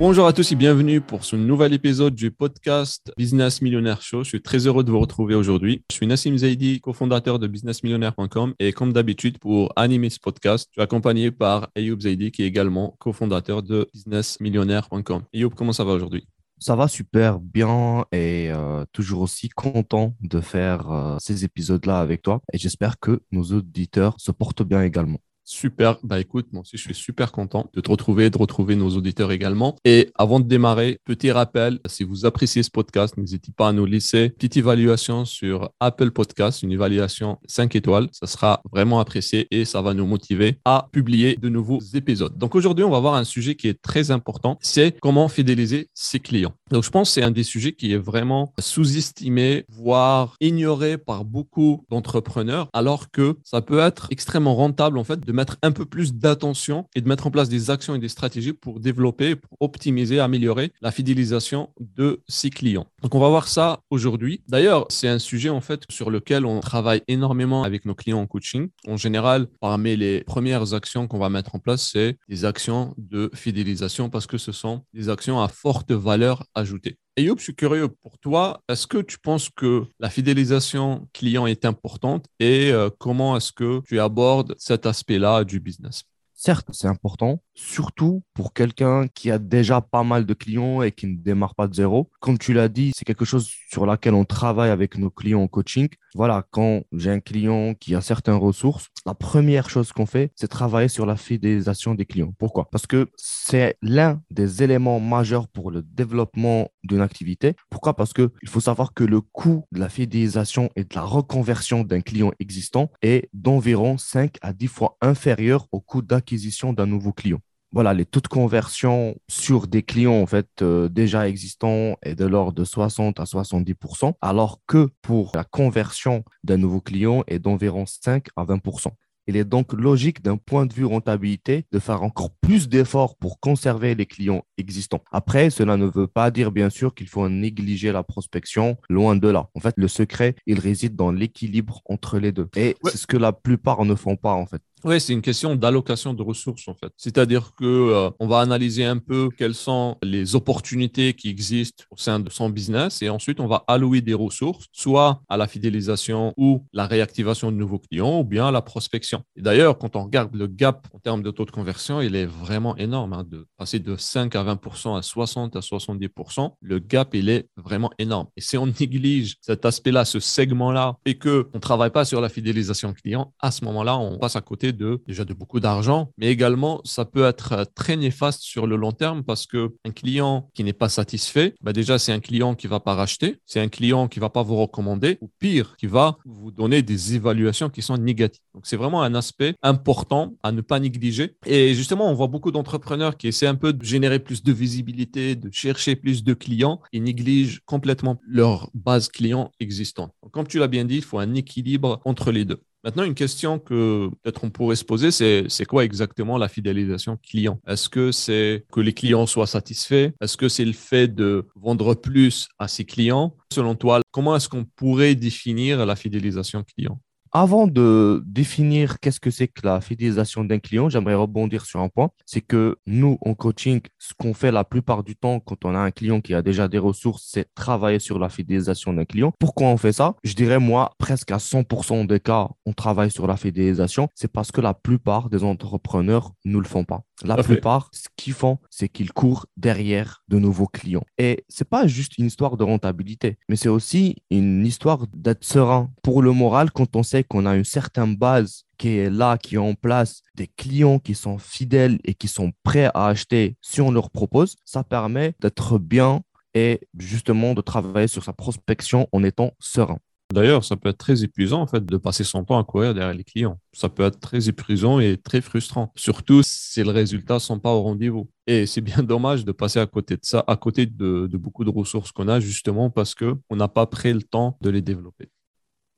Bonjour à tous et bienvenue pour ce nouvel épisode du podcast Business Millionnaire Show. Je suis très heureux de vous retrouver aujourd'hui. Je suis Nassim Zaidi, cofondateur de businessmillionnaire.com et comme d'habitude pour animer ce podcast, je suis accompagné par Ayoub Zaidi qui est également cofondateur de businessmillionnaire.com. Ayoub, comment ça va aujourd'hui? Ça va super bien et euh, toujours aussi content de faire euh, ces épisodes-là avec toi. Et j'espère que nos auditeurs se portent bien également. Super. Bah écoute, moi aussi, je suis super content de te retrouver, de retrouver nos auditeurs également. Et avant de démarrer, petit rappel, si vous appréciez ce podcast, n'hésitez pas à nous laisser petite évaluation sur Apple Podcast, une évaluation 5 étoiles. Ça sera vraiment apprécié et ça va nous motiver à publier de nouveaux épisodes. Donc aujourd'hui, on va voir un sujet qui est très important, c'est comment fidéliser ses clients. Donc je pense que c'est un des sujets qui est vraiment sous-estimé, voire ignoré par beaucoup d'entrepreneurs, alors que ça peut être extrêmement rentable en fait de mettre un peu plus d'attention et de mettre en place des actions et des stratégies pour développer, pour optimiser, améliorer la fidélisation de ses clients. Donc, on va voir ça aujourd'hui. D'ailleurs, c'est un sujet en fait sur lequel on travaille énormément avec nos clients en coaching. En général, parmi les premières actions qu'on va mettre en place, c'est des actions de fidélisation parce que ce sont des actions à forte valeur ajoutée. Et Youp, je suis curieux pour toi. Est-ce que tu penses que la fidélisation client est importante et euh, comment est-ce que tu abordes cet aspect-là du business? Certes, c'est important, surtout pour quelqu'un qui a déjà pas mal de clients et qui ne démarre pas de zéro. Comme tu l'as dit, c'est quelque chose sur laquelle on travaille avec nos clients en coaching. Voilà, quand j'ai un client qui a certaines ressources, la première chose qu'on fait, c'est travailler sur la fidélisation des clients. Pourquoi? Parce que c'est l'un des éléments majeurs pour le développement d'une activité. Pourquoi? Parce que il faut savoir que le coût de la fidélisation et de la reconversion d'un client existant est d'environ 5 à 10 fois inférieur au coût d'acquisition d'un nouveau client voilà, les taux de conversion sur des clients en fait euh, déjà existants est de l'ordre de 60 à 70 alors que pour la conversion d'un nouveau client est d'environ 5 à 20% il est donc logique d'un point de vue rentabilité de faire encore plus d'efforts pour conserver les clients existants. Après, cela ne veut pas dire bien sûr qu'il faut négliger la prospection, loin de là. En fait, le secret, il réside dans l'équilibre entre les deux. Et c'est ce que la plupart ne font pas en fait. Oui, c'est une question d'allocation de ressources en fait. C'est-à-dire que euh, on va analyser un peu quelles sont les opportunités qui existent au sein de son business et ensuite on va allouer des ressources soit à la fidélisation ou la réactivation de nouveaux clients ou bien à la prospection. Et d'ailleurs, quand on regarde le gap en termes de taux de conversion, il est vraiment énorme. Hein, de passer de 5 à 20% à 60 à 70% Le gap, il est vraiment énorme. Et si on néglige cet aspect-là, ce segment-là, et que on travaille pas sur la fidélisation client, à ce moment-là, on passe à côté de déjà de beaucoup d'argent, mais également ça peut être très néfaste sur le long terme parce que un client qui n'est pas satisfait, bah déjà c'est un client qui va pas racheter, c'est un client qui va pas vous recommander ou pire, qui va vous donner des évaluations qui sont négatives. Donc c'est vraiment un aspect important à ne pas négliger. Et justement, on voit beaucoup d'entrepreneurs qui essaient un peu de générer plus de visibilité, de chercher plus de clients et négligent complètement leur base client existante. comme tu l'as bien dit, il faut un équilibre entre les deux. Maintenant, une question que peut-être on pourrait se poser, c'est c'est quoi exactement la fidélisation client? Est-ce que c'est que les clients soient satisfaits? Est-ce que c'est le fait de vendre plus à ses clients? Selon toi, comment est-ce qu'on pourrait définir la fidélisation client? Avant de définir qu'est-ce que c'est que la fidélisation d'un client, j'aimerais rebondir sur un point. C'est que nous, en coaching, ce qu'on fait la plupart du temps quand on a un client qui a déjà des ressources, c'est travailler sur la fidélisation d'un client. Pourquoi on fait ça? Je dirais, moi, presque à 100% des cas, on travaille sur la fidélisation. C'est parce que la plupart des entrepreneurs ne le font pas. La plupart, ce qu'ils font, c'est qu'ils courent derrière de nouveaux clients. Et c'est pas juste une histoire de rentabilité, mais c'est aussi une histoire d'être serein pour le moral quand on sait qu'on a une certaine base qui est là, qui est en place, des clients qui sont fidèles et qui sont prêts à acheter si on leur propose. Ça permet d'être bien et justement de travailler sur sa prospection en étant serein. D'ailleurs, ça peut être très épuisant en fait de passer son temps à courir derrière les clients. Ça peut être très épuisant et très frustrant, surtout si les résultats sont pas au rendez-vous. Et c'est bien dommage de passer à côté de ça, à côté de, beaucoup de ressources qu'on a justement parce que on n'a pas pris le temps de les développer.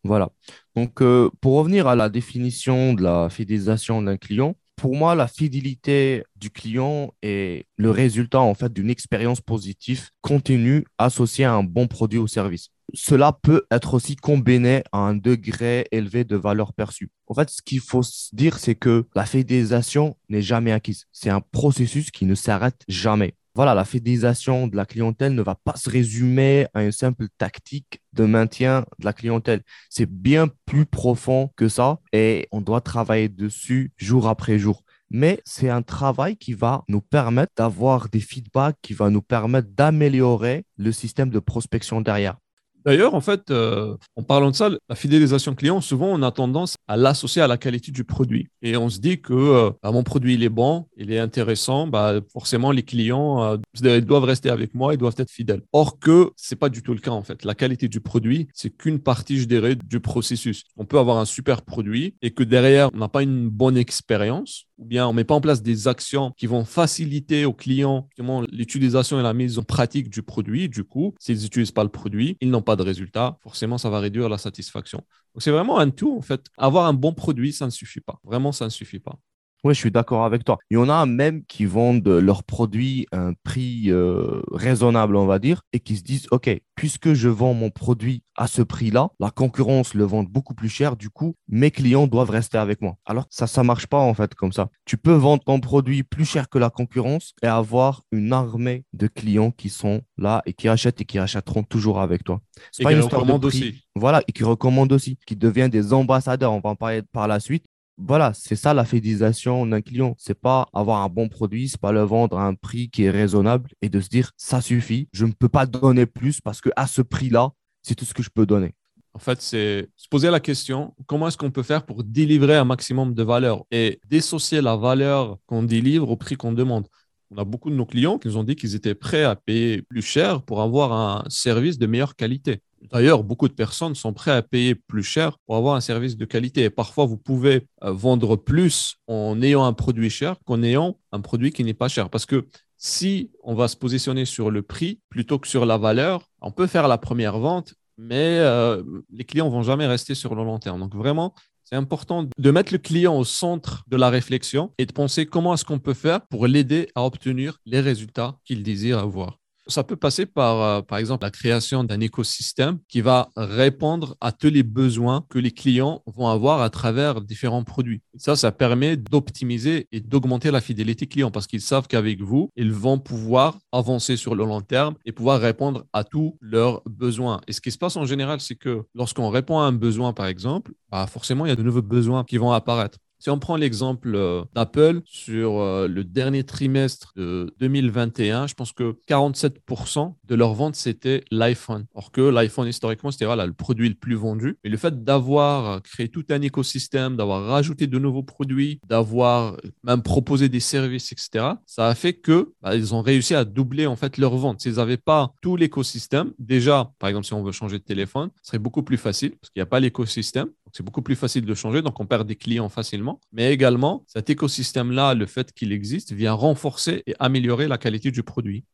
Voilà. Donc, euh, pour revenir à la définition de la fidélisation d'un client, pour moi, la fidélité du client est le résultat en fait d'une expérience positive continue associée à un bon produit ou service cela peut être aussi combiné à un degré élevé de valeur perçue. En fait, ce qu'il faut dire, c'est que la fidélisation n'est jamais acquise. C'est un processus qui ne s'arrête jamais. Voilà, la fidélisation de la clientèle ne va pas se résumer à une simple tactique de maintien de la clientèle. C'est bien plus profond que ça et on doit travailler dessus jour après jour. Mais c'est un travail qui va nous permettre d'avoir des feedbacks, qui va nous permettre d'améliorer le système de prospection derrière. D'ailleurs, en fait, euh, en parlant de ça, la fidélisation client, souvent, on a tendance à l'associer à la qualité du produit. Et on se dit que euh, bah, mon produit, il est bon, il est intéressant, bah, forcément, les clients euh, doivent rester avec moi, ils doivent être fidèles. Or que c'est pas du tout le cas, en fait. La qualité du produit, c'est qu'une partie, je dirais, du processus. On peut avoir un super produit et que derrière, on n'a pas une bonne expérience ou bien on met pas en place des actions qui vont faciliter aux clients l'utilisation et la mise en pratique du produit. Du coup, s'ils n'utilisent pas le produit, ils n'ont pas de résultat. Forcément, ça va réduire la satisfaction. C'est vraiment un tout, en fait. Avoir un bon produit, ça ne suffit pas. Vraiment, ça ne suffit pas. Oui, je suis d'accord avec toi. Il y en a même qui vendent leurs produits à un prix euh, raisonnable, on va dire, et qui se disent, OK, puisque je vends mon produit à ce prix-là, la concurrence le vend beaucoup plus cher, du coup, mes clients doivent rester avec moi. Alors, ça, ça marche pas, en fait, comme ça. Tu peux vendre ton produit plus cher que la concurrence et avoir une armée de clients qui sont là et qui achètent et qui achèteront toujours avec toi. C'est pas une histoire de Aussi. Voilà, et qui recommandent aussi, qui deviennent des ambassadeurs. On va en parler par la suite voilà, c'est ça la fidélisation d'un client. C'est pas avoir un bon produit, c'est pas le vendre à un prix qui est raisonnable et de se dire ça suffit, je ne peux pas donner plus parce que à ce prix-là, c'est tout ce que je peux donner. En fait, c'est se poser la question comment est-ce qu'on peut faire pour délivrer un maximum de valeur et dissocier la valeur qu'on délivre au prix qu'on demande? On a beaucoup de nos clients qui nous ont dit qu'ils étaient prêts à payer plus cher pour avoir un service de meilleure qualité. D'ailleurs, beaucoup de personnes sont prêtes à payer plus cher pour avoir un service de qualité. Et parfois, vous pouvez euh, vendre plus en ayant un produit cher qu'en ayant un produit qui n'est pas cher. Parce que si on va se positionner sur le prix plutôt que sur la valeur, on peut faire la première vente, mais euh, les clients vont jamais rester sur le long terme. Donc vraiment, c'est important de mettre le client au centre de la réflexion et de penser comment est-ce qu'on peut faire pour l'aider à obtenir les résultats qu'il désire avoir. Ça peut passer par, euh, par exemple, la création d'un écosystème qui va répondre à tous les besoins que les clients vont avoir à travers différents produits. Ça, ça permet d'optimiser et d'augmenter la fidélité client parce qu'ils savent qu'avec vous, ils vont pouvoir avancer sur le long terme et pouvoir répondre à tous leurs besoins. Et ce qui se passe en général, c'est que lorsqu'on répond à un besoin, par exemple, bah forcément, il y a de nouveaux besoins qui vont apparaître. Si on prend l'exemple euh, d'Apple sur euh, le dernier trimestre de 2021, je pense que 47% de leurs ventes, c'était l'iPhone. Or que l'iPhone, historiquement, c'était le produit le plus vendu. Et le fait d'avoir créé tout un écosystème, d'avoir rajouté de nouveaux produits, d'avoir même proposé des services, etc., ça a fait que bah, ils ont réussi à doubler en fait leurs ventes. S'ils n'avaient pas tout l'écosystème, déjà, par exemple, si on veut changer de téléphone, ce serait beaucoup plus facile parce qu'il n'y a pas l'écosystème. C'est beaucoup plus facile de changer, donc on perd des clients facilement. Mais également, cet écosystème-là, le fait qu'il existe, vient renforcer et améliorer la qualité du produit.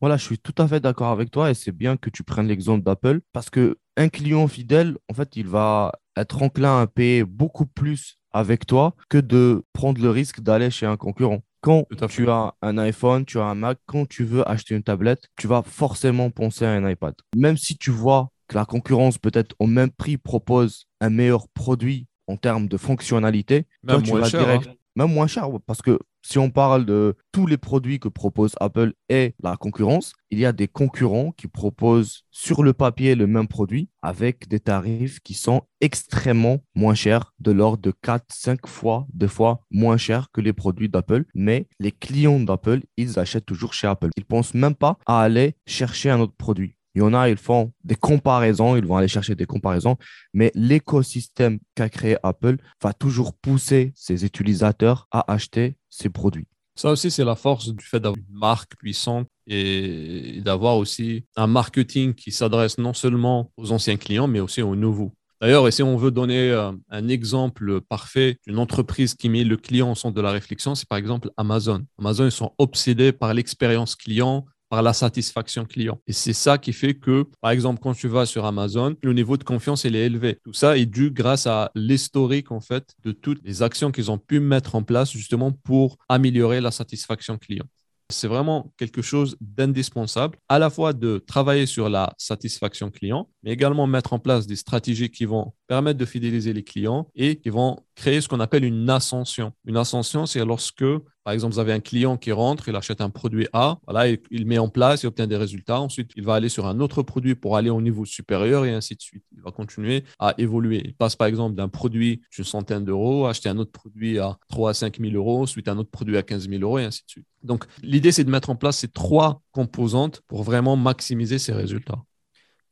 Voilà, je suis tout à fait d'accord avec toi et c'est bien que tu prennes l'exemple d'Apple parce que un client fidèle, en fait, il va être enclin à payer beaucoup plus avec toi que de prendre le risque d'aller chez un concurrent. Quand tu as un iPhone, tu as un Mac, quand tu veux acheter une tablette, tu vas forcément penser à un iPad. Même si tu vois que la concurrence peut-être au même prix propose un meilleur produit en termes de fonctionnalité, même moins cher. Hein. Même moins cher, parce que si on parle de tous les produits que propose Apple et la concurrence, il y a des concurrents qui proposent sur le papier le même produit avec des tarifs qui sont extrêmement moins chers, de l'ordre de 4, 5 fois, deux fois moins chers que les produits d'Apple. Mais les clients d'Apple, ils achètent toujours chez Apple. Ils ne pensent même pas à aller chercher un autre produit. Il y en a, ils font des comparaisons, ils vont aller chercher des comparaisons, mais l'écosystème qu'a créé Apple va toujours pousser ses utilisateurs à acheter ses produits. Ça aussi, c'est la force du fait d'avoir une marque puissante et d'avoir aussi un marketing qui s'adresse non seulement aux anciens clients, mais aussi aux nouveaux. D'ailleurs, si on veut donner euh, un exemple parfait d'une entreprise qui met le client au centre de la réflexion, c'est par exemple Amazon. Amazon, ils sont obsédés par l'expérience client, par la satisfaction client. Et c'est ça qui fait que, par exemple, quand tu vas sur Amazon, le niveau de confiance, est élevé. Tout ça est dû grâce à l'historique, en fait, de toutes les actions qu'ils ont pu mettre en place justement pour améliorer la satisfaction client. C'est vraiment quelque chose d'indispensable, à la fois de travailler sur la satisfaction client, mais également mettre en place des stratégies qui vont permettre de fidéliser les clients et qui vont créer ce qu'on appelle une ascension. Une ascension, c'est lorsque, par exemple, vous avez un client qui rentre, il achète un produit A, voilà, il, met en place, il obtient des résultats. Ensuite, il va aller sur un autre produit pour aller au niveau supérieur et ainsi de suite. Il va continuer à évoluer. Il passe, par exemple, d'un produit d'une centaine d'euros, acheter un autre produit à 3 à 5 000 euros, ensuite un autre produit à 15 000 euros et ainsi de suite. Donc, l'idée, c'est de mettre en place ces trois composantes pour vraiment maximiser ces résultats.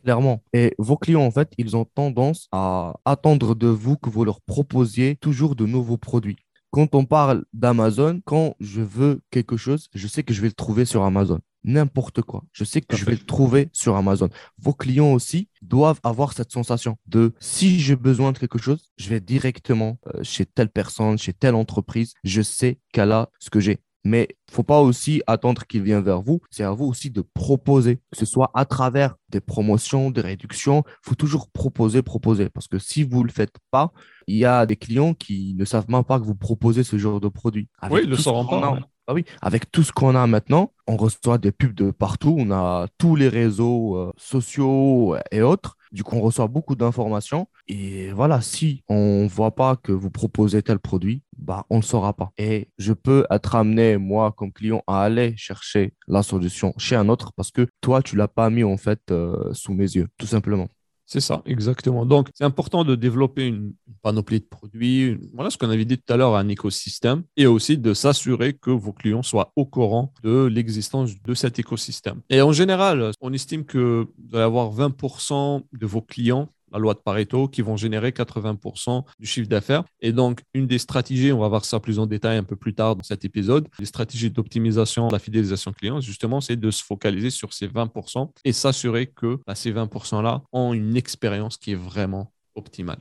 Clairement. Et vos clients, en fait, ils ont tendance à attendre de vous que vous leur proposiez toujours de nouveaux produits. Quand on parle d'Amazon, quand je veux quelque chose, je sais que je vais le trouver sur Amazon. N'importe quoi. Je sais que je vais le trouver sur Amazon. Vos clients aussi doivent avoir cette sensation de si j'ai besoin de quelque chose, je vais directement euh, chez telle personne, chez telle entreprise. Je sais qu'elle a ce que j'ai. Mais il ne faut pas aussi attendre qu'il vienne vers vous. C'est à vous aussi de proposer, que ce soit à travers des promotions, des réductions. Il faut toujours proposer, proposer. Parce que si vous ne le faites pas, il y a des clients qui ne savent même pas que vous proposez ce genre de produit. oui, ils ne le sauront pas. Ah oui, avec tout ce qu'on a maintenant, on reçoit des pubs de partout. On a tous les réseaux euh, sociaux et autres. Du coup, on reçoit beaucoup d'informations. Et voilà, si on ne voit pas que vous proposez tel produit, bah, on ne saura pas. Et je peux être amené, moi, comme client, à aller chercher la solution chez un autre parce que toi, tu ne l'as pas mis en fait euh, sous mes yeux, tout simplement. C'est ça, exactement. Donc, c'est important de développer une, panoplie de produits. Voilà ce qu'on avait dit tout à l'heure, un écosystème, et aussi de s'assurer que vos clients soient au courant de l'existence de cet écosystème. Et en général, on estime que vous allez avoir 20% de vos clients la loi de Pareto, qui vont générer 80% du chiffre d'affaires. Et donc, une des stratégies, on va voir ça plus en détail un peu plus tard dans cet épisode, les stratégies d'optimisation de la fidélisation client, justement, c'est de se focaliser sur ces 20% et s'assurer que bah, ces 20%-là ont une expérience qui est vraiment optimale.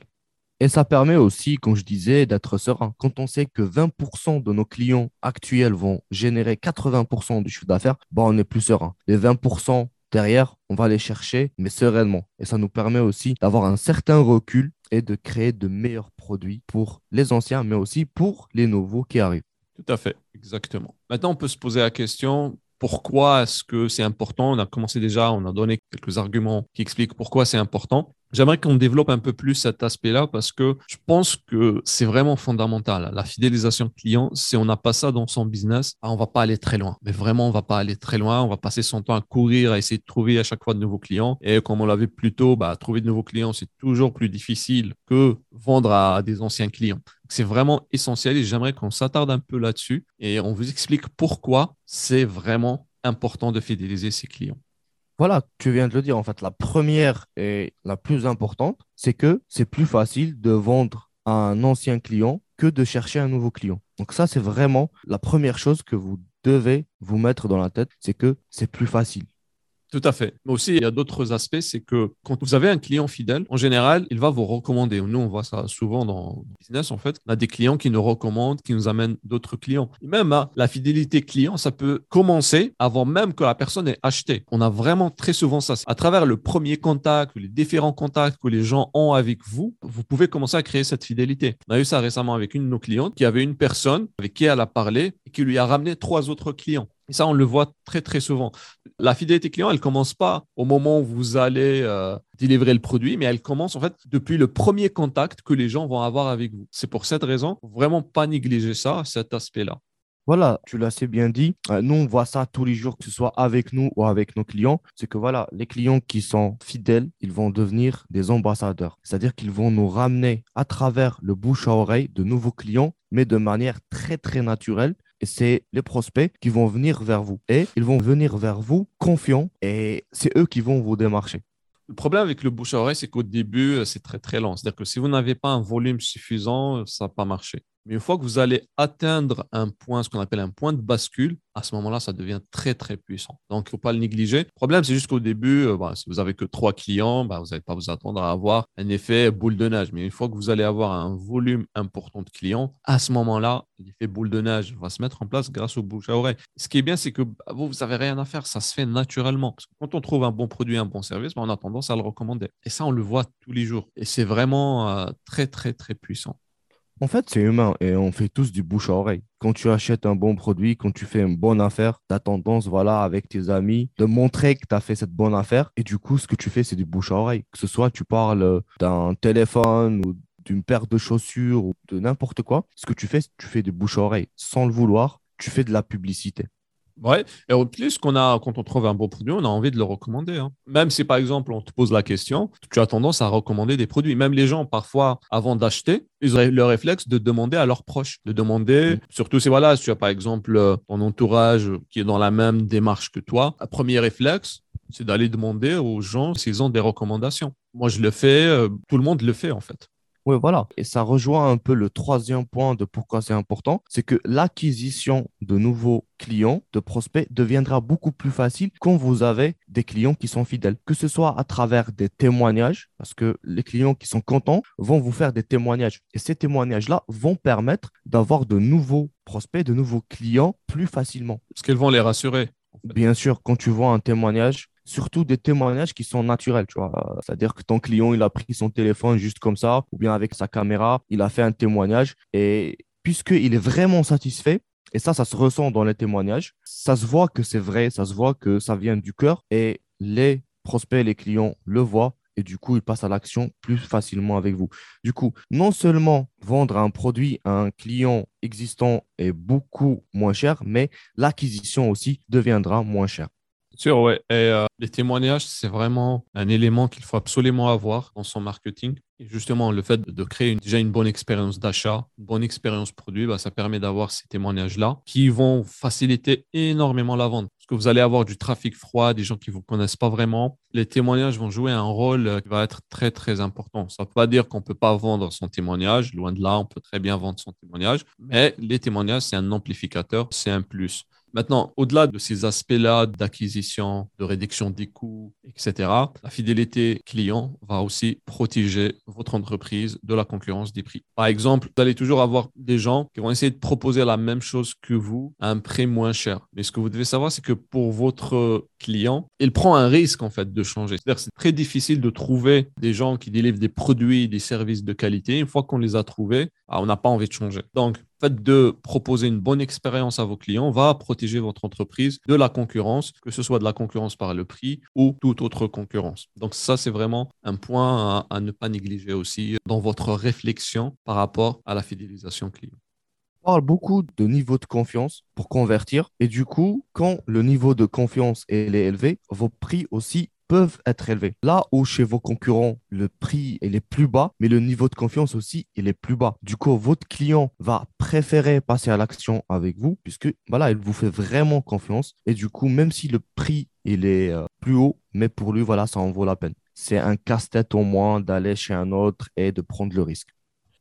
Et ça permet aussi, comme je disais, d'être serein. Quand on sait que 20% de nos clients actuels vont générer 80% du chiffre d'affaires, bah, on est plus serein. Les 20% derrière, on va les chercher, mais sereinement. Et ça nous permet aussi d'avoir un certain recul et de créer de meilleurs produits pour les anciens, mais aussi pour les nouveaux qui arrivent. Tout à fait, exactement. Maintenant, on peut se poser la question, pourquoi est-ce que c'est important? On a commencé déjà, on a donné quelques arguments qui expliquent pourquoi c'est important. J'aimerais qu'on développe un peu plus cet aspect-là parce que je pense que c'est vraiment fondamental. La fidélisation client, si on n'a pas ça dans son business, on ah, on va pas aller très loin. Mais vraiment, on va pas aller très loin. On va passer son temps à courir, à essayer de trouver à chaque fois de nouveaux clients. Et comme on l'a vu plus tôt, bah, trouver de nouveaux clients, c'est toujours plus difficile que vendre à des anciens clients. C'est vraiment essentiel et j'aimerais qu'on s'attarde un peu là-dessus et on vous explique pourquoi c'est vraiment important de fidéliser ses clients. Voilà, tu viens de le dire. En fait, la première et la plus importante, c'est que c'est plus facile de vendre à un ancien client que de chercher un nouveau client. Donc ça, c'est vraiment la première chose que vous devez vous mettre dans la tête, c'est que c'est plus facile. Tout à fait. Mais aussi, il y a d'autres aspects, c'est que quand vous avez un client fidèle, en général, il va vous recommander. Nous, on voit ça souvent dans le business, en fait. On a des clients qui nous recommandent, qui nous amènent d'autres clients. Même hein, la fidélité client, ça peut commencer avant même que la personne ait acheté. On a vraiment très souvent ça. À travers le premier contact les différents contacts que les gens ont avec vous, vous pouvez commencer à créer cette fidélité. On a eu ça récemment avec une de nos clientes qui avait une personne avec qui elle a parlé et qui lui a ramené trois autres clients. Et ça, on le voit très, très souvent. La fidélité client, elle ne commence pas au moment où vous allez euh, délivrer le produit, mais elle commence en fait depuis le premier contact que les gens vont avoir avec vous. C'est pour cette raison, vraiment pas négliger ça, cet aspect-là. Voilà, tu l'as assez bien dit. Euh, nous, on voit ça tous les jours, que ce soit avec nous ou avec nos clients. C'est que voilà, les clients qui sont fidèles, ils vont devenir des ambassadeurs. C'est-à-dire qu'ils vont nous ramener à travers le bouche à oreille de nouveaux clients, mais de manière très, très naturelle c'est les prospects qui vont venir vers vous. Et ils vont venir vers vous confiants et c'est eux qui vont vous démarcher. Le problème avec le bouche à oreille, c'est qu'au début, euh, c'est très très lent. C'est-à-dire que si vous n'avez pas un volume suffisant, ça ne va pas marcher. Mais une fois que vous allez atteindre un point, ce qu'on appelle un point de bascule, à ce moment-là, ça devient très, très puissant. Donc, il ne faut pas le négliger. Le problème, c'est juste qu'au début, euh, bah, si vous n'avez que trois clients, bah, vous n'allez pas vous attendre à avoir un effet boule de neige. Mais une fois que vous allez avoir un volume important de clients, à ce moment-là, l'effet boule de neige va se mettre en place grâce au bouche à oreille. Ce qui est bien, c'est que bah, vous, vous n'avez rien à faire. Ça se fait naturellement. Parce que quand on trouve un bon produit, un bon service, on a tendance à le recommander. Et ça, on le voit tous les jours. Et c'est vraiment euh, très, très, très puissant. En fait, c'est humain et on fait tous du bouche à oreille. Quand tu achètes un bon produit, quand tu fais une bonne affaire, tu as tendance, voilà, avec tes amis, de montrer que tu as fait cette bonne affaire. Et du coup, ce que tu fais, c'est du bouche à oreille. Que ce soit tu parles d'un téléphone ou d'une paire de chaussures ou de n'importe quoi, ce que tu fais, tu fais du bouche à oreille. Sans le vouloir, tu fais de la publicité. Ouais, et en plus, qu'on a, quand on trouve un bon produit, on a envie de le recommander. Hein. Même si, par exemple, on te pose la question, tu as tendance à recommander des produits. Même les gens, parfois, avant d'acheter, ils auraient le réflexe de demander à leurs proches, de demander, surtout si, voilà, si tu as, par exemple, euh, ton entourage qui est dans la même démarche que toi, un premier réflexe, c'est d'aller demander aux gens s'ils ont des recommandations. Moi, je le fais, euh, tout le monde le fait, en fait. Oui, voilà. Et ça rejoint un peu le troisième point de pourquoi c'est important, c'est que l'acquisition de nouveaux clients, de prospects, deviendra beaucoup plus facile quand vous avez des clients qui sont fidèles, que ce soit à travers des témoignages, parce que les clients qui sont contents vont vous faire des témoignages. Et ces témoignages-là vont permettre d'avoir de nouveaux prospects, de nouveaux clients plus facilement. Parce qu'ils vont les rassurer. Bien sûr, quand tu vois un témoignage, surtout des témoignages qui sont naturels. C'est-à-dire que ton client, il a pris son téléphone juste comme ça, ou bien avec sa caméra, il a fait un témoignage. Et puisqu'il est vraiment satisfait, et ça, ça se ressent dans les témoignages, ça se voit que c'est vrai, ça se voit que ça vient du cœur, et les prospects, les clients le voient, et du coup, ils passent à l'action plus facilement avec vous. Du coup, non seulement vendre un produit à un client existant est beaucoup moins cher, mais l'acquisition aussi deviendra moins chère. Sûr, ouais. Et euh, les témoignages, c'est vraiment un élément qu'il faut absolument avoir dans son marketing. Et justement, le fait de créer déjà une bonne expérience d'achat, une bonne expérience produit, bah, ça permet d'avoir ces témoignages-là qui vont faciliter énormément la vente. Parce que vous allez avoir du trafic froid, des gens qui ne vous connaissent pas vraiment. Les témoignages vont jouer un rôle euh, qui va être très, très important. Ça ne veut pas dire qu'on ne peut pas vendre son témoignage. Loin de là, on peut très bien vendre son témoignage. Mais les témoignages, c'est un amplificateur, c'est un plus. Maintenant, au-delà de ces aspects-là d'acquisition, de réduction des coûts, etc., la fidélité client va aussi protéger votre entreprise de la concurrence des prix. Par exemple, vous allez toujours avoir des gens qui vont essayer de proposer la même chose que vous à un prix moins cher. Mais ce que vous devez savoir, c'est que pour votre client, il prend un risque en fait de changer. C'est-à-dire c'est très difficile de trouver des gens qui délivrent des produits, des services de qualité. Une fois qu'on les a trouvés, ah, on n'a pas envie de changer. Donc, fait de proposer une bonne expérience à vos clients va protéger votre entreprise de la concurrence, que ce soit de la concurrence par le prix ou toute autre concurrence. Donc ça, c'est vraiment un point à, à ne pas négliger aussi dans votre réflexion par rapport à la fidélisation client parle beaucoup de niveau de confiance pour convertir. Et du coup, quand le niveau de confiance est élevé, vos prix aussi peuvent être élevés. Là où chez vos concurrents, le prix est plus bas, mais le niveau de confiance aussi, il est plus bas. Du coup, votre client va préférer passer à l'action avec vous puisque voilà, il vous fait vraiment confiance. Et du coup, même si le prix il est euh, plus haut, mais pour lui, voilà, ça en vaut la peine. C'est un casse-tête au moins d'aller chez un autre et de prendre le risque.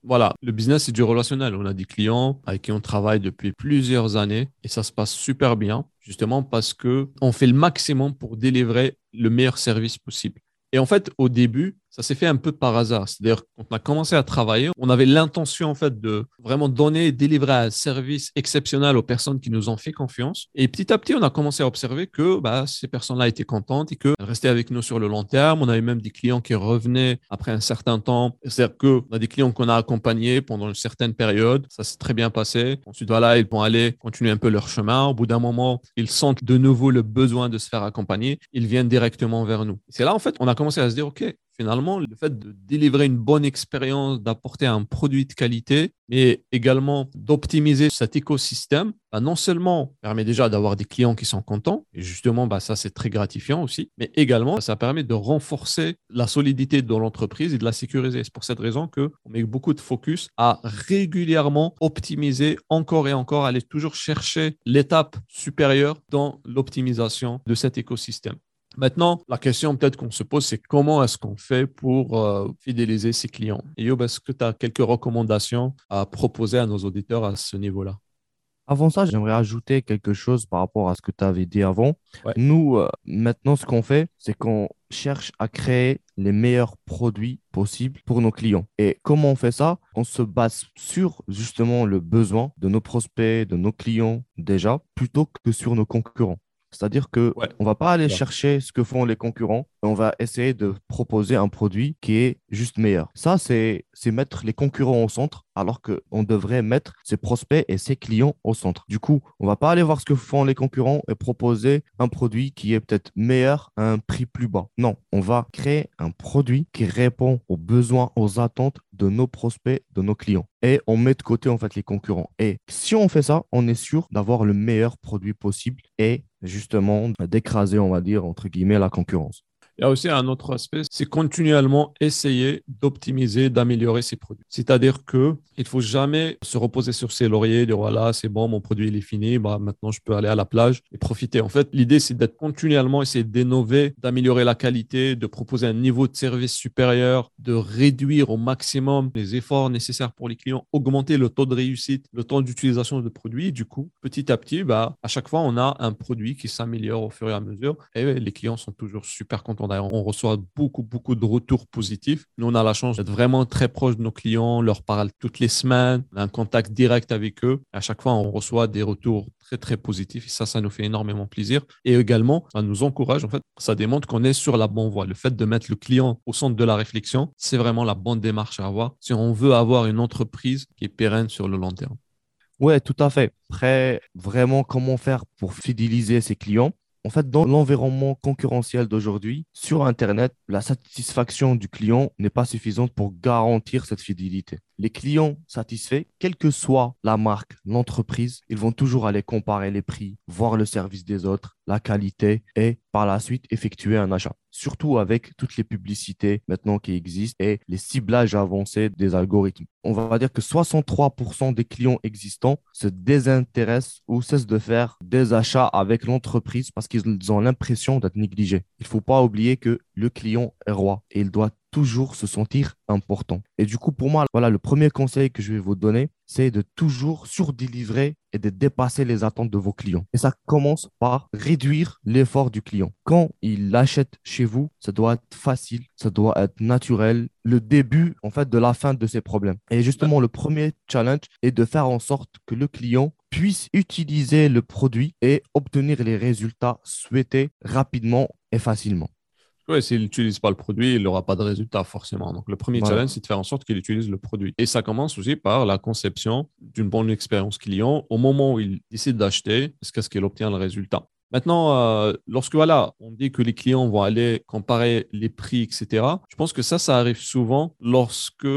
Voilà, le business, c'est du relationnel. On a des clients avec qui on travaille depuis plusieurs années et ça se passe super bien, justement parce que on fait le maximum pour délivrer le meilleur service possible. Et en fait, au début, ça s'est fait un peu par hasard. C'est-à-dire, quand on a commencé à travailler, on avait l'intention, en fait, de vraiment donner et délivrer un service exceptionnel aux personnes qui nous ont fait confiance. Et petit à petit, on a commencé à observer que bah, ces personnes-là étaient contentes et qu'elles restaient avec nous sur le long terme. On avait même des clients qui revenaient après un certain temps. C'est-à-dire qu'on a des clients qu'on a accompagnés pendant une certaine période. Ça s'est très bien passé. Ensuite, voilà, ils vont aller continuer un peu leur chemin. Au bout d'un moment, ils sentent de nouveau le besoin de se faire accompagner. Ils viennent directement vers nous. C'est là, en fait, on a commencé à se dire, OK, finalement, le fait de délivrer une bonne expérience, d'apporter un produit de qualité, mais également d'optimiser cet écosystème, bah, non seulement permet déjà d'avoir des clients qui sont contents, et justement, bah, ça c'est très gratifiant aussi, mais également ça permet de renforcer la solidité de l'entreprise et de la sécuriser. C'est pour cette raison qu'on met beaucoup de focus à régulièrement optimiser encore et encore, aller toujours chercher l'étape supérieure dans l'optimisation de cet écosystème. Maintenant, la question peut-être qu'on se pose, c'est comment est-ce qu'on fait pour euh, fidéliser ses clients? Et Yob, est-ce que tu as quelques recommandations à proposer à nos auditeurs à ce niveau-là? Avant ça, j'aimerais ajouter quelque chose par rapport à ce que tu avais dit avant. Nous, euh, maintenant, ce qu'on fait, c'est qu'on cherche à créer les meilleurs produits possibles pour nos clients. Et comment on fait ça? On se base sur justement le besoin de nos prospects, de nos clients déjà, plutôt que sur nos concurrents. C'est-à-dire que Ouais. on va pas aller Ouais. chercher ce que font les concurrents, on va essayer de proposer un produit qui est juste meilleur. Ça, c'est c'est mettre les concurrents au centre, alors qu'on devrait mettre ses prospects et ses clients au centre. Du coup, on va pas aller voir ce que font les concurrents et proposer un produit qui est peut-être meilleur à un prix plus bas. Non, on va créer un produit qui répond aux besoins, aux attentes de nos prospects, de nos clients. Et on met de côté en fait les concurrents. Et si on fait ça, on est sûr d'avoir le meilleur produit possible et justement d'écraser, on va dire, entre guillemets, la concurrence. Il y a aussi un autre aspect, c'est continuellement essayer d'optimiser, d'améliorer ses produits. C'est-à-dire que il faut jamais se reposer sur ses lauriers, dire voilà, c'est bon, mon produit est fini, bah, maintenant je peux aller à la plage et profiter. En fait, l'idée c'est d'être continuellement essayer d'innover, d'améliorer la qualité, de proposer un niveau de service supérieur, de réduire au maximum les efforts nécessaires pour les clients, augmenter le taux de réussite, le temps d'utilisation de produits. Du coup, petit à petit, bah, à chaque fois, on a un produit qui s'améliore au fur et à mesure et les clients sont toujours super contents. D'ailleurs, on reçoit beaucoup, beaucoup de retours positifs. Nous, on a la chance d'être vraiment très proche de nos clients, on leur parle toutes les semaines, on un contact direct avec eux. À chaque fois, on reçoit des retours très, très positifs et ça, ça nous fait énormément plaisir. Et également, ça nous encourage. En fait, ça démontre qu'on est sur la bonne voie. Le fait de mettre le client au centre de la réflexion, c'est vraiment la bonne démarche à avoir si on veut avoir une entreprise qui est pérenne sur le long terme. Ouais, tout à fait. Après, vraiment, comment faire pour fidéliser ses clients? En fait, dans l'environnement concurrentiel d'aujourd'hui, sur Internet, la satisfaction du client n'est pas suffisante pour garantir cette fidélité. Les clients satisfaits, quelle que soit la marque, l'entreprise, ils vont toujours aller comparer les prix, voir le service des autres, la qualité et par la suite effectuer un achat. Surtout avec toutes les publicités maintenant qui existent et les ciblages avancés des algorithmes. On va dire que 63% des clients existants se désintéressent ou cessent de faire des achats avec l'entreprise parce qu'ils ont l'impression d'être négligés. Il ne faut pas oublier que le client est roi et il doit toujours se sentir important. Et du coup, pour moi, voilà, le premier conseil que je vais vous donner, c'est de toujours surdélivrer et de dépasser les attentes de vos clients. Et ça commence par réduire l'effort du client. Quand il achète chez vous, ça doit être facile, ça doit être naturel, le début, en fait, de la fin de ses problèmes. Et justement, le premier challenge est de faire en sorte que le client puisse utiliser le produit et obtenir les résultats souhaités rapidement et facilement. Oui, s'il n'utilise pas le produit, il n'aura pas de résultat forcément. Donc, le premier Voilà. challenge, c'est de faire en sorte qu'il utilise le produit. Et ça commence aussi par la conception d'une bonne expérience client au moment où il décide d'acheter, jusqu'à ce qu'il obtient le résultat? Maintenant, euh, lorsque voilà, on dit que les clients vont aller comparer les prix, etc., je pense que ça, ça arrive souvent lorsque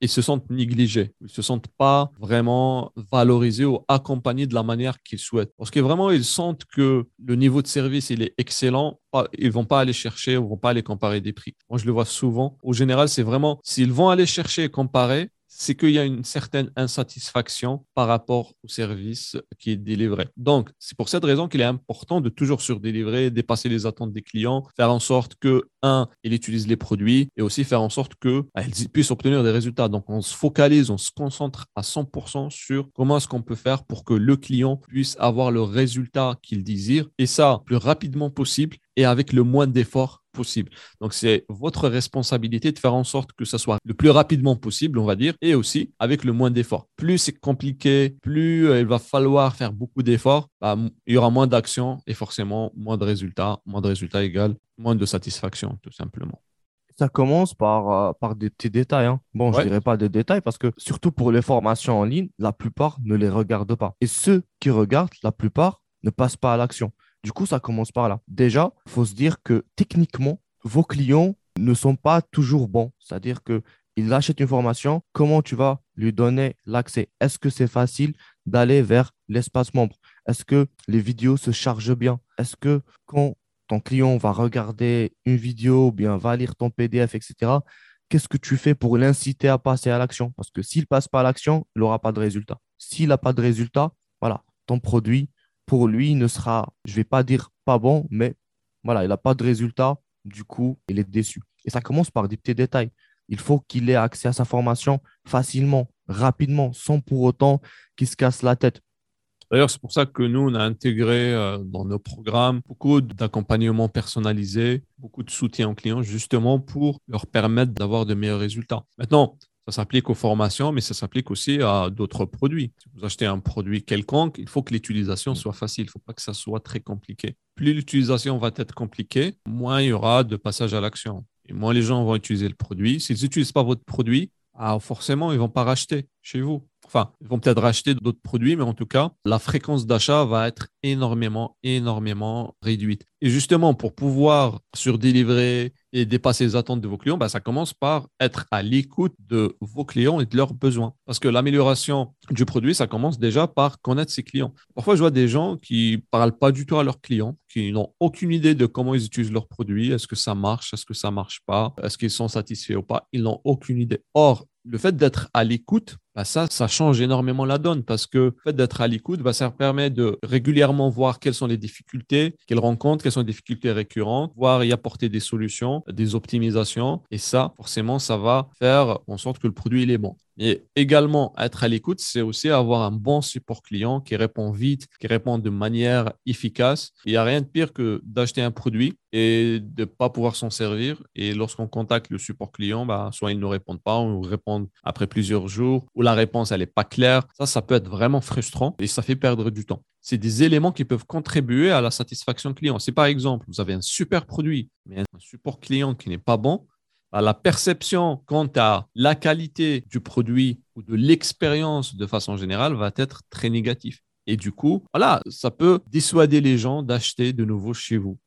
ils se sentent négligés, ils se sentent pas vraiment valorisés ou accompagnés de la manière qu'ils souhaitent. Lorsque vraiment ils sentent que le niveau de service est excellent, ils vont pas aller chercher ou vont pas aller comparer des prix. Moi, je le vois souvent. Au général, c'est vraiment s'ils vont aller chercher et comparer, c'est qu'il y a une certaine insatisfaction par rapport au service qui est délivré. Donc, c'est pour cette raison qu'il est important de toujours surdélivrer, dépasser les attentes des clients, faire en sorte que, un, il utilise les produits et aussi faire en sorte que bah, ils puissent obtenir des résultats. Donc, on se focalise, on se concentre à 100% sur comment est-ce qu'on peut faire pour que le client puisse avoir le résultat qu'il désire et ça plus rapidement possible et avec le moins d'efforts possible. Donc, c'est votre responsabilité de faire en sorte que ça soit le plus rapidement possible, on va dire, et aussi avec le moins d'efforts. Plus c'est compliqué, plus euh, il va falloir faire beaucoup d'efforts, bah, il y aura moins d'actions et forcément moins de résultats. Moins de résultats égale moins de satisfaction, tout simplement. Ça commence par, euh, par des petits détails. hein. Bon, je Ouais. dirais pas des détails parce que surtout pour les formations en ligne, la plupart ne les regardent pas. Et ceux qui regardent, la plupart ne passent pas à l'action. Du coup, ça commence par là. Déjà, il faut se dire que techniquement, vos clients ne sont pas toujours bons. C'est-à-dire que il achète une formation, comment tu vas lui donner l'accès? Est-ce que c'est facile d'aller vers l'espace membre? Est-ce que les vidéos se chargent bien? Est-ce que quand ton client va regarder une vidéo ou bien va lire ton PDF, etc., qu'est-ce que tu fais pour l'inciter à passer à l'action? Parce que s'il passe pas à l'action, il n'aura pas de résultat. S'il n'a pas de résultat, voilà, ton produit, pour lui, ne sera, je vais pas dire pas bon, mais voilà, il n'a pas de résultat, du coup, il est déçu. Et ça commence par des petits détails. Il faut qu'il ait accès à sa formation facilement, rapidement, sans pour autant qu'il se casse la tête. D'ailleurs, c'est pour ça que nous, on a intégré euh, dans nos programmes beaucoup d'accompagnement personnalisé, beaucoup de soutien aux clients, justement pour leur permettre d'avoir de meilleurs résultats. Maintenant, Ça s'applique aux formations, mais ça s'applique aussi à d'autres produits. Si vous achetez un produit quelconque, il faut que l'utilisation soit facile. Il ne faut pas que ça soit très compliqué. Plus l'utilisation va être compliquée, moins il y aura de passage à l'action. Et moins les gens vont utiliser le produit. S'ils n'utilisent pas votre produit, ah, forcément, ils ne vont pas racheter chez vous. Enfin, ils vont peut-être racheter d'autres produits, mais en tout cas, la fréquence d'achat va être énormément, énormément réduite. Et justement, pour pouvoir surdélivrer et dépasser les attentes de vos clients, bah, ça commence par être à l'écoute de vos clients et de leurs besoins. Parce que l'amélioration du produit, ça commence déjà par connaître ses clients. Parfois, je vois des gens qui ne parlent pas du tout à leurs clients, qui n'ont aucune idée de comment ils utilisent leurs produits. Est-ce que ça marche? Est-ce que ça ne marche pas? Est-ce qu'ils sont satisfaits ou pas? Ils n'ont aucune idée. Or, le fait d'être à l'écoute, bah, ça, ça change énormément la donne parce que le fait d'être à l'écoute, bah, ça permet de régulièrement voir quelles sont les difficultés qu'elles rencontrent, quelles sont les difficultés récurrentes, voir y apporter des solutions, des optimisations. Et ça, forcément, ça va faire en sorte que le produit il est bon. Et également, être à l'écoute, c'est aussi avoir un bon support client qui répond vite, qui répond de manière efficace. Il n'y a rien de pire que d'acheter un produit et de ne pas pouvoir s'en servir. Et lorsqu'on contacte le support client, bah, soit ils ne répondent pas, ou répondent après plusieurs jours, ou la réponse, elle n'est pas claire. Ça, ça peut être vraiment frustrant et ça fait perdre du temps. C'est des éléments qui peuvent contribuer à la satisfaction client. Si par exemple, vous avez un super produit, mais un support client qui n'est pas bon, la perception quant à la qualité du produit ou de l'expérience de façon générale va être très négative. Et du coup, voilà, ça peut dissuader les gens d'acheter de nouveau chez vous.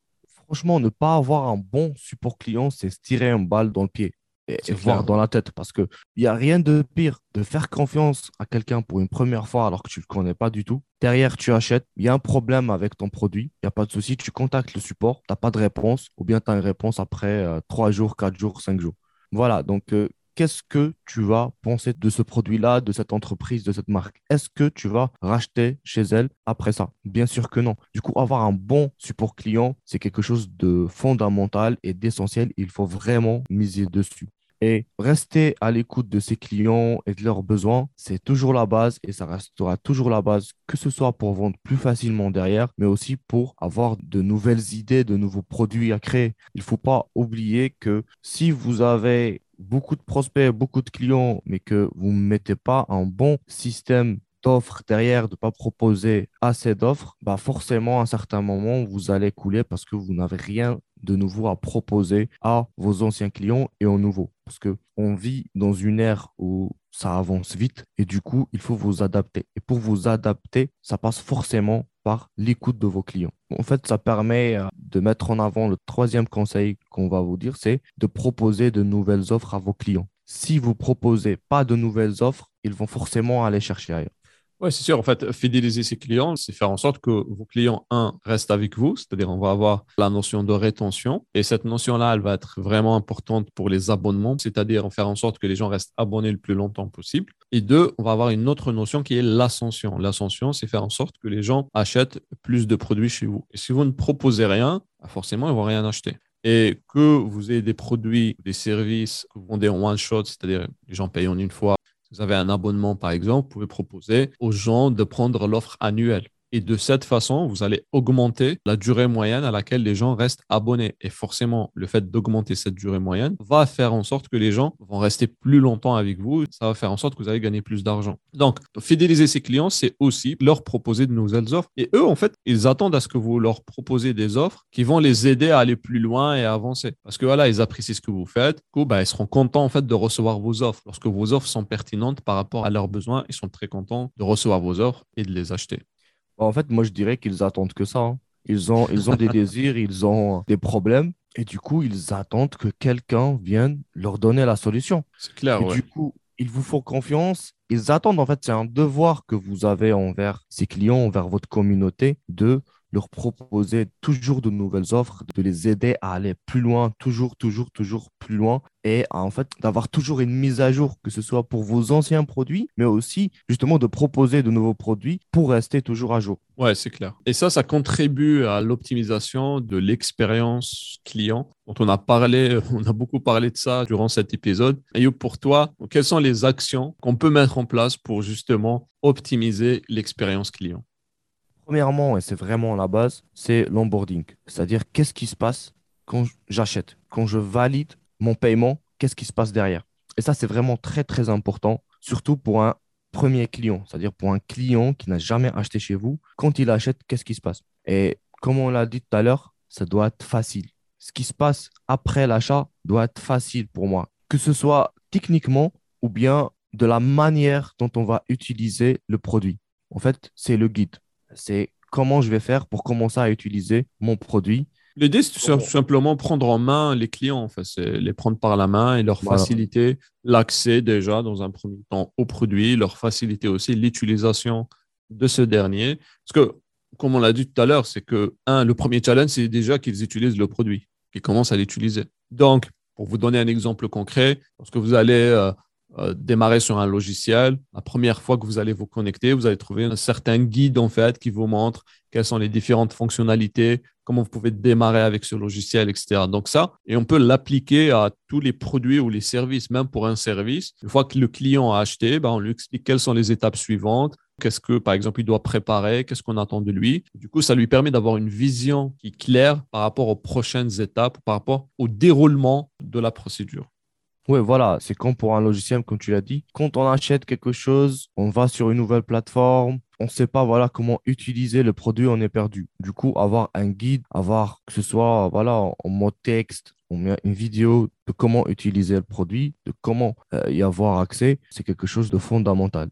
Franchement, ne pas avoir un bon support client, c'est se tirer une balle dans le pied et, voir dans la tête. Parce qu'il n'y a rien de pire de faire confiance à quelqu'un pour une première fois alors que tu ne le connais pas du tout. Derrière, tu achètes, il y a un problème avec ton produit, il n'y a pas de souci, tu contactes le support, tu n'as pas de réponse, ou bien tu as une réponse après 3 euh, jours, 4 jours, 5 jours. Voilà, donc euh, qu'est-ce que tu vas penser de ce produit-là, de cette entreprise, de cette marque? Est-ce que tu vas racheter chez elle après ça? Bien sûr que non. Du coup, avoir un bon support client, c'est quelque chose de fondamental et d'essentiel. Il faut vraiment miser dessus. Et rester à l'écoute de ses clients et de leurs besoins, c'est toujours la base et ça restera toujours la base, que ce soit pour vendre plus facilement derrière, mais aussi pour avoir de nouvelles idées, de nouveaux produits à créer. Il ne faut pas oublier que si vous avez beaucoup de prospects, beaucoup de clients, mais que vous ne mettez pas un bon système d'offres derrière, de ne pas proposer assez d'offres, bah forcément, à un certain moment, vous allez couler parce que vous n'avez rien de nouveau à proposer à vos anciens clients et aux nouveaux. Parce qu'on vit dans une ère où ça avance vite et du coup, il faut vous adapter. Et pour vous adapter, ça passe forcément par l'écoute de vos clients. En fait, ça permet euh, de mettre en avant le troisième conseil qu'on va vous dire, c'est de proposer de nouvelles offres à vos clients. Si vous proposez pas de nouvelles offres, ils vont forcément aller chercher ailleurs. Oui, c'est sûr. En fait, fidéliser ses clients, c'est faire en sorte que vos clients, un, restent avec vous, c'est-à-dire on va avoir la notion de rétention. Et cette notion-là, elle va être vraiment importante pour les abonnements, c'est-à-dire faire en sorte que les gens restent abonnés le plus longtemps possible. Et deux, on va avoir une autre notion qui est l'ascension. L'ascension, c'est faire en sorte que les gens achètent plus de produits chez vous. Et si vous ne proposez rien, bah, forcément, ils ne vont rien acheter et que vous ayez des produits, des services que vous vendez en one shot, c'est-à-dire les gens payent en une fois, vous avez un abonnement, par exemple, vous pouvez proposer aux gens de prendre l'offre annuelle. Et de cette façon, vous allez augmenter la durée moyenne à laquelle les gens restent abonnés. Et forcément, le fait d'augmenter cette durée moyenne va faire en sorte que les gens vont rester plus longtemps avec vous. Ça va faire en sorte que vous allez gagner plus d'argent. Donc, fidéliser ses clients, c'est aussi leur proposer de nouvelles offres. Et eux, en fait, ils attendent à ce que vous leur proposez des offres qui vont les aider à aller plus loin et à avancer. Parce que voilà, ils apprécient ce que vous faites. Du coup, bah, ils seront contents en fait de recevoir vos offres. Lorsque vos offres sont pertinentes par rapport à leurs besoins, ils sont très contents de recevoir vos offres et de les acheter. En fait, moi, je dirais qu'ils attendent que ça. Hein. Ils ont, ils ont des désirs, ils ont des problèmes. Et du coup, ils attendent que quelqu'un vienne leur donner la solution. C'est clair, et Du coup, ils vous font confiance. Ils attendent, en fait, c'est un devoir que vous avez envers ces clients, envers votre communauté, de leur proposer toujours de nouvelles offres, de les aider à aller plus loin, toujours, toujours, toujours plus loin, et en fait d'avoir toujours une mise à jour, que ce soit pour vos anciens produits, mais aussi justement de proposer de nouveaux produits pour rester toujours à jour. Ouais, c'est clair. Et ça, ça contribue à l'optimisation de l'expérience client dont on a parlé, on a beaucoup parlé de ça durant cet épisode. Et pour toi, quelles sont les actions qu'on peut mettre en place pour justement optimiser l'expérience client? Premièrement, et c'est vraiment la base, c'est l'onboarding. C'est-à-dire qu'est-ce qui se passe quand j'achète, quand je valide mon paiement, qu'est-ce qui se passe derrière? Et ça, c'est vraiment très, très important, surtout pour un premier client, c'est-à-dire pour un client qui n'a jamais acheté chez vous. Quand il achète, qu'est-ce qui se passe? Et comme on l'a dit tout à l'heure, ça doit être facile. Ce qui se passe après l'achat doit être facile pour moi, que ce soit techniquement ou bien de la manière dont on va utiliser le produit. En fait, c'est le guide. C'est comment je vais faire pour commencer à utiliser mon produit L'idée, c'est tout simplement prendre en main les clients, en fait. c'est les prendre par la main et leur faciliter l'accès déjà dans un premier temps au produit, leur faciliter aussi l'utilisation de ce dernier. Parce que, comme on l'a dit tout à l'heure, c'est que, un, le premier challenge, c'est déjà qu'ils utilisent le produit, qu'ils commencent à l'utiliser. Donc, pour vous donner un exemple concret, lorsque vous allez euh, euh, démarrer sur un logiciel, la première fois que vous allez vous connecter, vous allez trouver un certain guide en fait qui vous montre quelles sont les différentes fonctionnalités, comment vous pouvez démarrer avec ce logiciel, etc. Donc ça, et on peut l'appliquer à tous les produits ou les services, même pour un service. Une fois que le client a acheté, ben, on lui explique quelles sont les étapes suivantes, qu'est-ce que, par exemple, il doit préparer, qu'est-ce qu'on attend de lui. Du coup, ça lui permet d'avoir une vision qui est claire par rapport aux prochaines étapes, par rapport au déroulement de la procédure. Oui, voilà, c'est comme pour un logiciel, comme tu l'as dit. Quand on achète quelque chose, on va sur une nouvelle plateforme, on ne sait pas voilà, comment utiliser le produit, on est perdu. Du coup, avoir un guide, avoir que ce soit voilà, en mode texte, on met une vidéo de comment utiliser le produit, de comment euh, y avoir accès, c'est quelque chose de fondamental.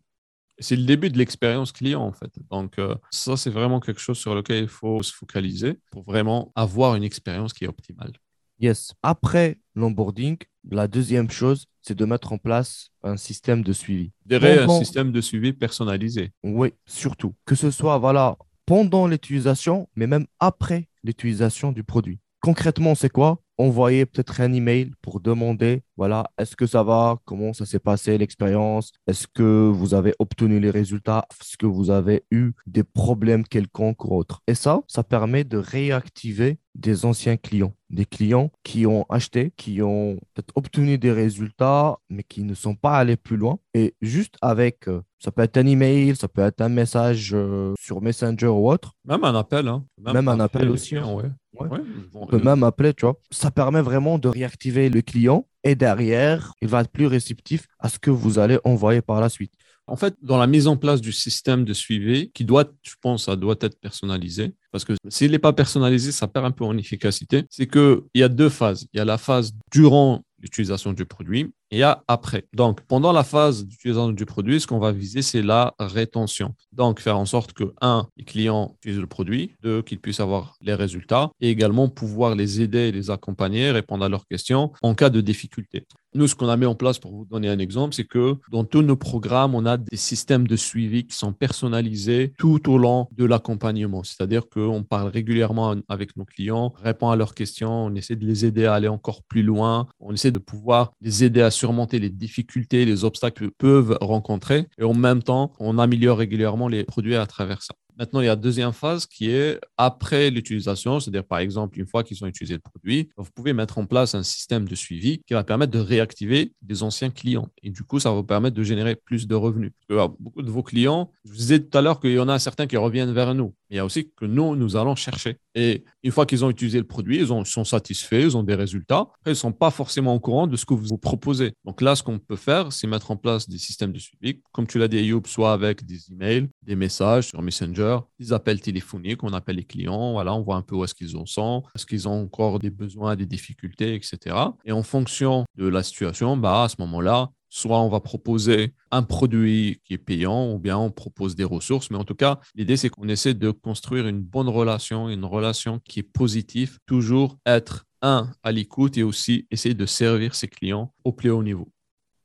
C'est le début de l'expérience client, en fait. Donc, euh, ça, c'est vraiment quelque chose sur lequel il faut se focaliser pour vraiment avoir une expérience qui est optimale. Yes. Après l'onboarding, la deuxième chose, c'est de mettre en place un système de suivi. Derrière un système de suivi personnalisé. Oui, surtout. Que ce soit voilà, pendant l'utilisation, mais même après l'utilisation du produit. Concrètement, c'est quoi? Envoyer peut-être un email pour demander, voilà, est-ce que ça va? Comment ça s'est passé l'expérience? Est-ce que vous avez obtenu les résultats? Est-ce que vous avez eu des problèmes quelconques ou autres? Et ça, ça permet de réactiver des anciens clients, des clients qui ont acheté, qui ont obtenu des résultats, mais qui ne sont pas allés plus loin. Et juste avec, euh, ça peut être un email, ça peut être un message euh, sur Messenger ou autre. Même un appel. Hein. Même, un appel aussi. On peut même appeler, tu vois. Ça permet vraiment de réactiver le client et derrière, il va être plus réceptif à ce que vous allez envoyer par la suite. En fait, dans la mise en place du système de suivi, qui doit, je pense, ça doit être personnalisé, parce que s'il n'est pas personnalisé, ça perd un peu en efficacité. C'est qu'il y a deux phases. Il y a la phase durant l'utilisation du produit et après. Donc, pendant la phase d'utilisation du produit, ce qu'on va viser, c'est la rétention. Donc, faire en sorte que, un, les clients utilisent le produit, deux, qu'ils puissent avoir les résultats et également pouvoir les aider les accompagner, répondre à leurs questions en cas de difficulté. Nous, ce qu'on a mis en place, pour vous donner un exemple, c'est que dans tous nos programmes, on a des systèmes de suivi qui sont personnalisés tout au long de l'accompagnement. C'est-à-dire qu'on parle régulièrement avec nos clients, répond à leurs questions, on essaie de les aider à aller encore plus loin, on essaie de pouvoir les aider à surmonter les difficultés, les obstacles qu'ils peuvent rencontrer. Et en même temps, on améliore régulièrement les produits à travers ça. Maintenant, il y a la deuxième phase qui est après l'utilisation, c'est-à-dire par exemple, une fois qu'ils ont utilisé le produit, vous pouvez mettre en place un système de suivi qui va permettre de réactiver des anciens clients. Et du coup, ça va vous permettre de générer plus de revenus. Beaucoup de vos clients, je vous disais tout à l'heure qu'il y en a certains qui reviennent vers nous. Mais il y a aussi que nous, nous allons chercher. Et une fois qu'ils ont utilisé le produit, ils ont, sont satisfaits, ils ont des résultats. Après, ils ne sont pas forcément au courant de ce que vous vous proposez. Donc là, ce qu'on peut faire, c'est mettre en place des systèmes de suivi, comme tu l'as dit, Youb, soit avec des emails, des messages sur Messenger, des appels téléphoniques, on appelle les clients, voilà, on voit un peu où est-ce qu'ils en sont, est-ce qu'ils ont encore des besoins, des difficultés, etc. Et en fonction de la situation, bah, à ce moment-là, soit on va proposer un produit qui est payant ou bien on propose des ressources. Mais en tout cas, l'idée, c'est qu'on essaie de construire une bonne relation, une relation qui est positive, toujours être un à l'écoute et aussi essayer de servir ses clients au plus haut niveau.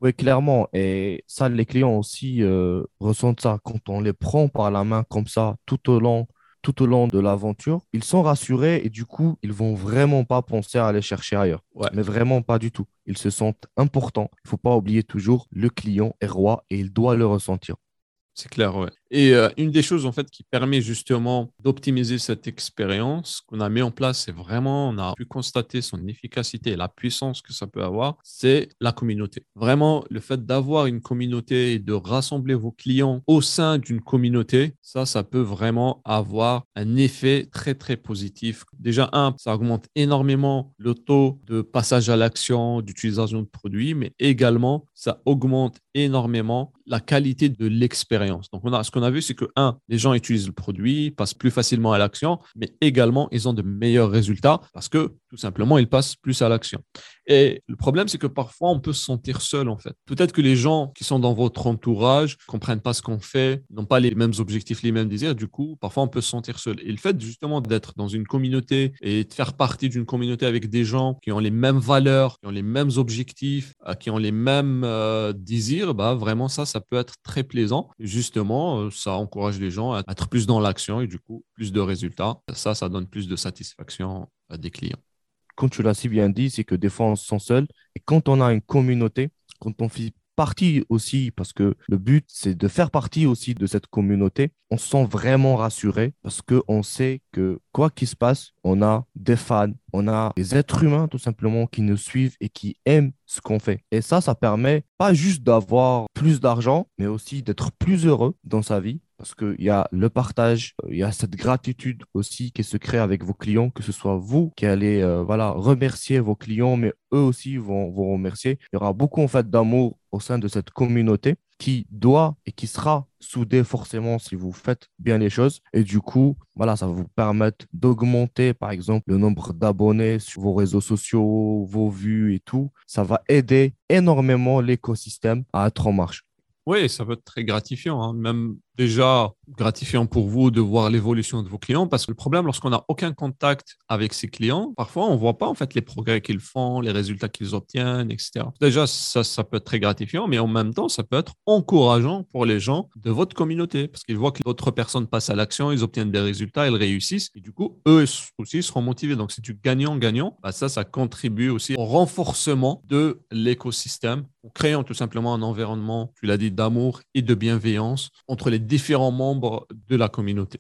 Oui, clairement. Et ça, les clients aussi euh, ressentent ça quand on les prend par la main comme ça tout au long tout au long de l'aventure, ils sont rassurés et du coup, ils vont vraiment pas penser à aller chercher ailleurs. Mais vraiment pas du tout. Ils se sentent importants. Il faut pas oublier toujours, le client est roi et il doit le ressentir. C'est clair, ouais. Et euh, une des choses en fait qui permet justement d'optimiser cette expérience qu'on a mis en place, c'est vraiment, on a pu constater son efficacité et la puissance que ça peut avoir, c'est la communauté. Vraiment, le fait d'avoir une communauté et de rassembler vos clients au sein d'une communauté, ça, ça peut vraiment avoir un effet très, très positif. Déjà, un, ça augmente énormément le taux de passage à l'action, d'utilisation de produits, mais également, ça augmente énormément la qualité de l'expérience. Donc, on a, ce qu'on a vu, c'est que, un, les gens utilisent le produit, passent plus facilement à l'action, mais également, ils ont de meilleurs résultats parce que, tout simplement, ils passent plus à l'action. Et le problème, c'est que parfois, on peut se sentir seul, en fait. Peut-être que les gens qui sont dans votre entourage comprennent pas ce qu'on fait, n'ont pas les mêmes objectifs, les mêmes désirs. Du coup, parfois, on peut se sentir seul. Et le fait, justement, d'être dans une communauté et de faire partie d'une communauté avec des gens qui ont les mêmes valeurs, qui ont les mêmes objectifs, euh, qui ont les mêmes euh, désirs, bah, vraiment, ça, ça peut être très plaisant. justement, euh, ça encourage les gens à être plus dans l'action et du coup, plus de résultats. Ça, ça donne plus de satisfaction à des clients comme tu l'as si bien dit, c'est que des fois on se sent seul. Et quand on a une communauté, quand on fait partie aussi, parce que le but, c'est de faire partie aussi de cette communauté, on se sent vraiment rassuré parce qu'on sait que quoi qu'il se passe, on a des fans, on a des êtres humains tout simplement qui nous suivent et qui aiment ce qu'on fait. Et ça, ça permet pas juste d'avoir plus d'argent, mais aussi d'être plus heureux dans sa vie parce qu'il y a le partage, euh, il y a cette gratitude aussi qui se crée avec vos clients, que ce soit vous qui allez euh, voilà, remercier vos clients, mais eux aussi vont vous remercier. Il y aura beaucoup en fait d'amour au sein de cette communauté qui doit et qui sera soudée forcément si vous faites bien les choses. Et du coup, voilà, ça va vous permettre d'augmenter, par exemple, le nombre d'abonnés sur vos réseaux sociaux, vos vues et tout. Ça va aider énormément l'écosystème à être en marche. Oui, ça peut être très gratifiant. Hein. Même déjà gratifiant pour vous de voir l'évolution de vos clients parce que le problème lorsqu'on n'a aucun contact avec ses clients, parfois on voit pas en fait les progrès qu'ils font, les résultats qu'ils obtiennent, etc. Déjà ça, ça peut être très gratifiant, mais en même temps ça peut être encourageant pour les gens de votre communauté parce qu'ils voient que d'autres personnes passent à l'action, ils obtiennent des résultats, ils réussissent et du coup eux aussi seront motivés. Donc c'est du gagnant-gagnant. Bah, ça, ça contribue aussi au renforcement de l'écosystème en créant tout simplement un environnement, tu l'as dit, d'amour et de bienveillance entre les différents membres de la communauté.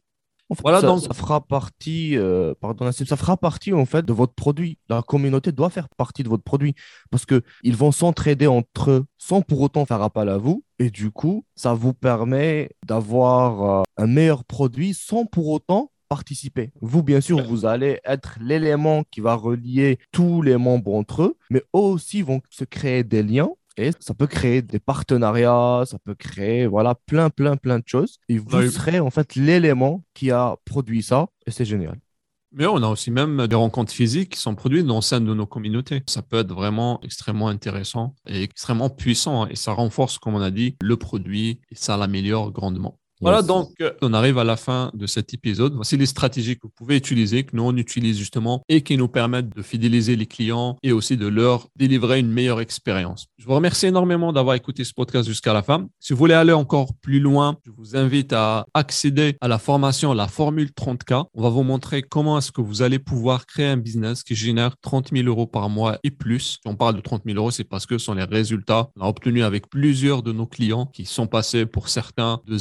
voilà, ça, donc... ça fera partie, euh, pardon, ça fera partie en fait de votre produit. La communauté doit faire partie de votre produit parce que ils vont s'entraider entre eux sans pour autant faire appel à vous. Et du coup, ça vous permet d'avoir euh, un meilleur produit sans pour autant participer. Vous, bien sûr, vous allez être l'élément qui va relier tous les membres entre eux, mais eux aussi vont se créer des liens et ça peut créer des partenariats, ça peut créer voilà plein, plein, plein de choses. Et vous serez en fait l'élément qui a produit ça et c'est génial. Mais on a aussi même des rencontres physiques qui sont produites dans le sein de nos communautés. Ça peut être vraiment extrêmement intéressant et extrêmement puissant hein, et ça renforce, comme on a dit, le produit et ça l'améliore grandement. Voilà, donc euh, on arrive à la fin de cet épisode. Voici les stratégies que vous pouvez utiliser, que nous on utilise justement et qui nous permettent de fidéliser les clients et aussi de leur délivrer une meilleure expérience. Je vous remercie énormément d'avoir écouté ce podcast jusqu'à la fin. Si vous voulez aller encore plus loin, je vous invite à accéder à la formation La Formule 30K. On va vous montrer comment est-ce que vous allez pouvoir créer un business qui génère 30 000 euros par mois et plus. Si on parle de 30 000 euros, c'est parce que ce sont les résultats qu'on a obtenus avec plusieurs de nos clients qui sont passés pour certains de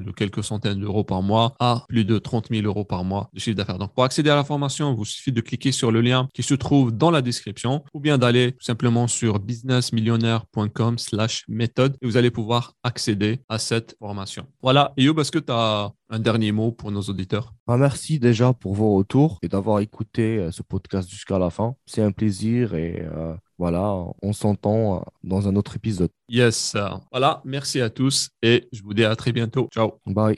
de quelques centaines d'euros par mois à plus de 30 000 euros par mois de chiffre d'affaires. Donc, pour accéder à la formation, il vous suffit de cliquer sur le lien qui se trouve dans la description ou bien d'aller tout simplement sur businessmillionnaire.com slash méthode et vous allez pouvoir accéder à cette formation. Voilà. Et est-ce que tu as un dernier mot pour nos auditeurs? Bah, Merci déjà pour vos retours et d'avoir écouté euh, ce podcast jusqu'à la fin. C'est un plaisir et euh, voilà, on s'entend euh, dans un autre épisode. Yes. Voilà, merci à tous et je vous dis à très bientôt. Ciao. Bye.